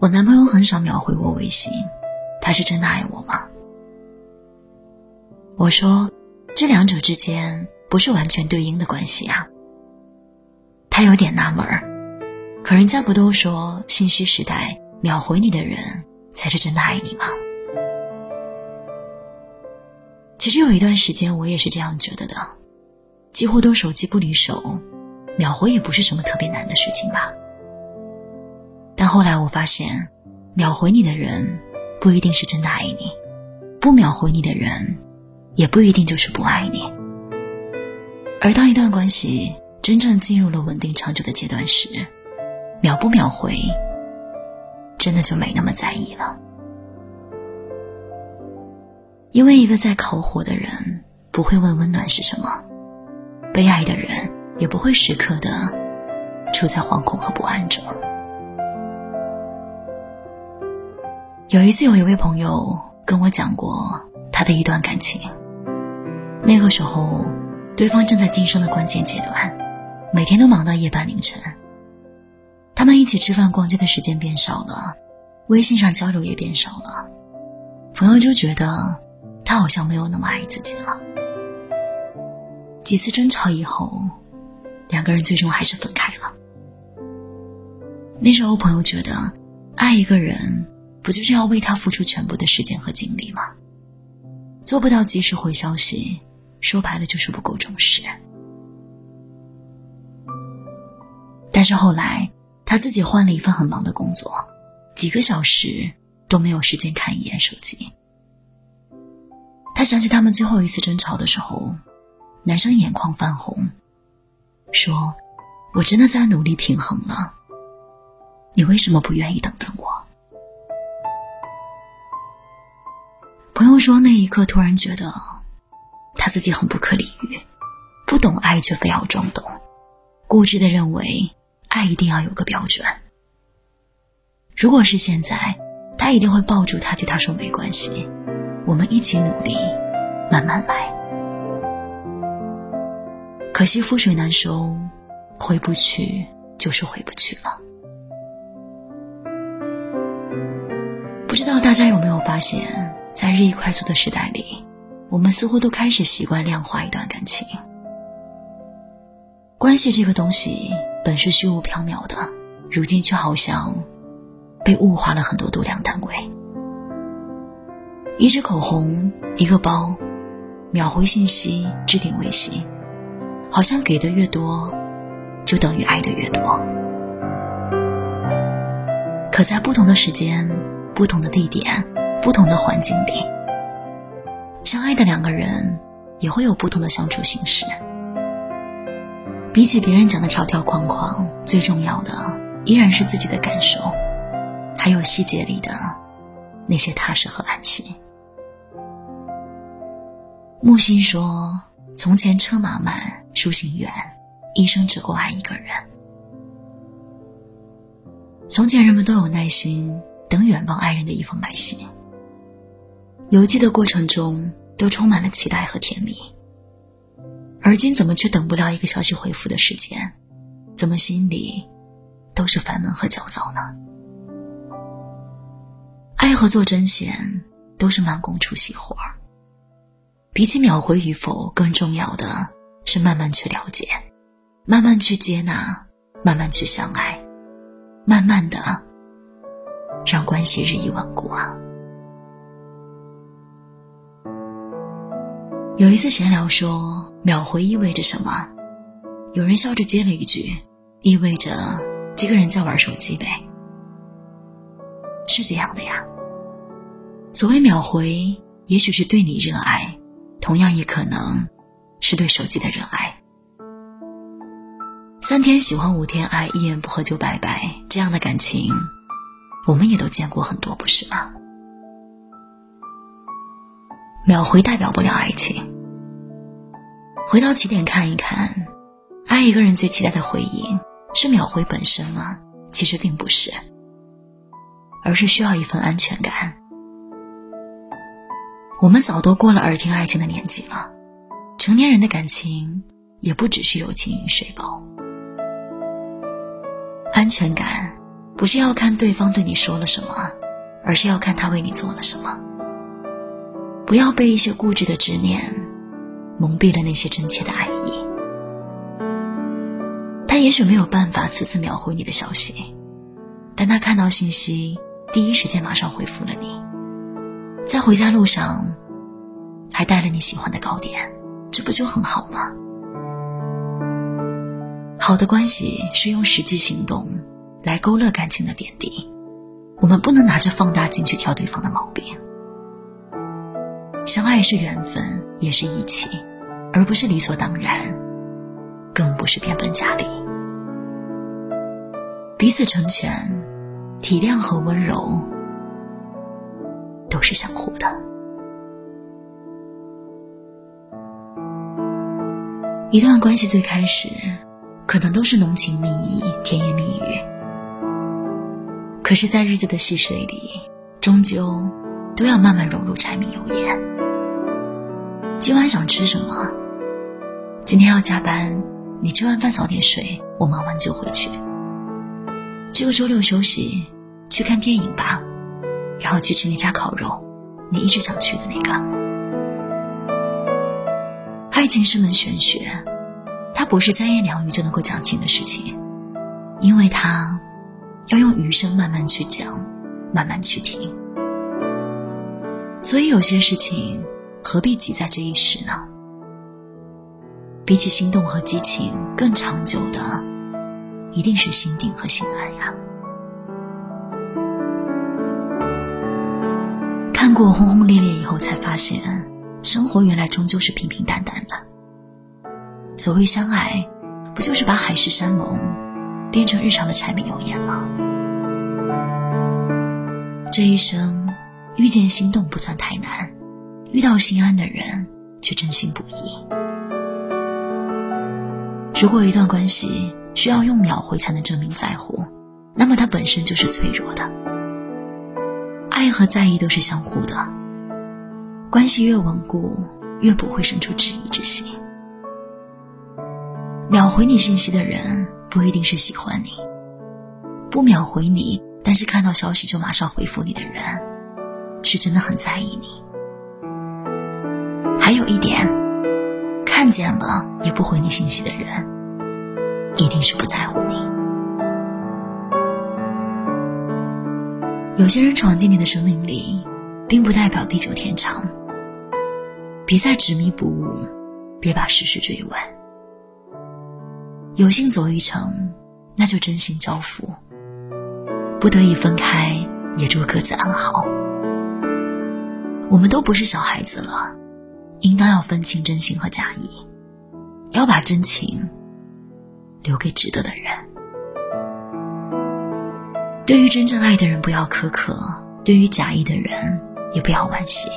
我男朋友很少秒回我微信，他是真的爱我吗？我说，这两者之间不是完全对应的关系啊。他有点纳闷儿，可人家不都说信息时代秒回你的人才是真的爱你吗？其实有一段时间我也是这样觉得的，几乎都手机不离手，秒回也不是什么特别难的事情吧。但后来我发现，秒回你的人不一定是真的爱你，不秒回你的人也不一定就是不爱你。而当一段关系真正进入了稳定长久的阶段时，秒不秒回真的就没那么在意了。因为一个在烤火的人不会问温暖是什么，被爱的人也不会时刻的处在惶恐和不安中。有一次，有一位朋友跟我讲过他的一段感情。那个时候，对方正在晋升的关键阶段，每天都忙到夜半凌晨。他们一起吃饭、逛街的时间变少了，微信上交流也变少了。朋友就觉得他好像没有那么爱自己了。几次争吵以后，两个人最终还是分开了。那时候，朋友觉得爱一个人。不就是要为他付出全部的时间和精力吗？做不到及时回消息，说白了就是不够重视。但是后来他自己换了一份很忙的工作，几个小时都没有时间看一眼手机。他想起他们最后一次争吵的时候，男生眼眶泛红，说：“我真的在努力平衡了，你为什么不愿意等等我？”朋友说，那一刻突然觉得，他自己很不可理喻，不懂爱却非要装懂，固执的认为爱一定要有个标准。如果是现在，他一定会抱住他，对他说没关系，我们一起努力，慢慢来。可惜覆水难收，回不去就是回不去了。不知道大家有没有发现？在日益快速的时代里，我们似乎都开始习惯量化一段感情。关系这个东西本是虚无缥缈的，如今却好像被物化了很多度量单位。一支口红，一个包，秒回信息，置顶微信，好像给的越多，就等于爱的越多。可在不同的时间，不同的地点。不同的环境里，相爱的两个人也会有不同的相处形式。比起别人讲的条条框框，最重要的依然是自己的感受，还有细节里的那些踏实和安心。木心说：“从前车马慢，书信远，一生只够爱一个人。从前人们都有耐心等远方爱人的一封来信。”邮寄的过程中都充满了期待和甜蜜，而今怎么却等不了一个消息回复的时间？怎么心里都是烦闷和焦躁呢？爱和做针线都是慢工出细活儿，比起秒回与否，更重要的是慢慢去了解，慢慢去接纳，慢慢去相爱，慢慢的让关系日益稳固啊。有一次闲聊说秒回意味着什么，有人笑着接了一句：“意味着这个人在玩手机呗。”是这样的呀。所谓秒回，也许是对你热爱，同样也可能是对手机的热爱。三天喜欢五天爱，一言不合就拜拜，这样的感情，我们也都见过很多，不是吗？秒回代表不了爱情。回到起点看一看，爱一个人最期待的回应是秒回本身吗？其实并不是，而是需要一份安全感。我们早都过了耳听爱情的年纪了，成年人的感情也不只是有情饮水饱。安全感不是要看对方对你说了什么，而是要看他为你做了什么。不要被一些固执的执念蒙蔽了那些真切的爱意。他也许没有办法次次秒回你的消息，但他看到信息，第一时间马上回复了你。在回家路上，还带了你喜欢的糕点，这不就很好吗？好的关系是用实际行动来勾勒感情的点滴，我们不能拿着放大镜去挑对方的毛病。相爱是缘分，也是义气，而不是理所当然，更不是变本加厉。彼此成全、体谅和温柔，都是相互的。一段关系最开始，可能都是浓情蜜意、甜言蜜语，可是，在日子的细水里，终究都要慢慢融入柴米油盐。今晚想吃什么？今天要加班，你吃完饭早点睡，我忙完就回去。这个周六休息，去看电影吧，然后去吃那家烤肉，你一直想去的那个。爱情是门玄学，它不是三言两语就能够讲清的事情，因为它要用余生慢慢去讲，慢慢去听。所以有些事情。何必急在这一时呢？比起心动和激情，更长久的一定是心定和心安呀。看过轰轰烈烈以后，才发现生活原来终究是平平淡淡的。所谓相爱，不就是把海誓山盟变成日常的柴米油盐吗？这一生遇见心动不算太难。遇到心安的人，却真心不易。如果一段关系需要用秒回才能证明在乎，那么它本身就是脆弱的。爱和在意都是相互的，关系越稳固，越不会生出质疑之心。秒回你信息的人，不一定是喜欢你；不秒回你，但是看到消息就马上回复你的人，是真的很在意你。还有一点，看见了也不回你信息的人，一定是不在乎你。有些人闯进你的生命里，并不代表地久天长。别再执迷不悟，别把事事追问。有幸走一程，那就真心交付；不得已分开，也祝各自安好。我们都不是小孩子了。应当要分清真心和假意，要把真情留给值得的人。对于真正爱的人，不要苛刻；对于假意的人，也不要惋惜。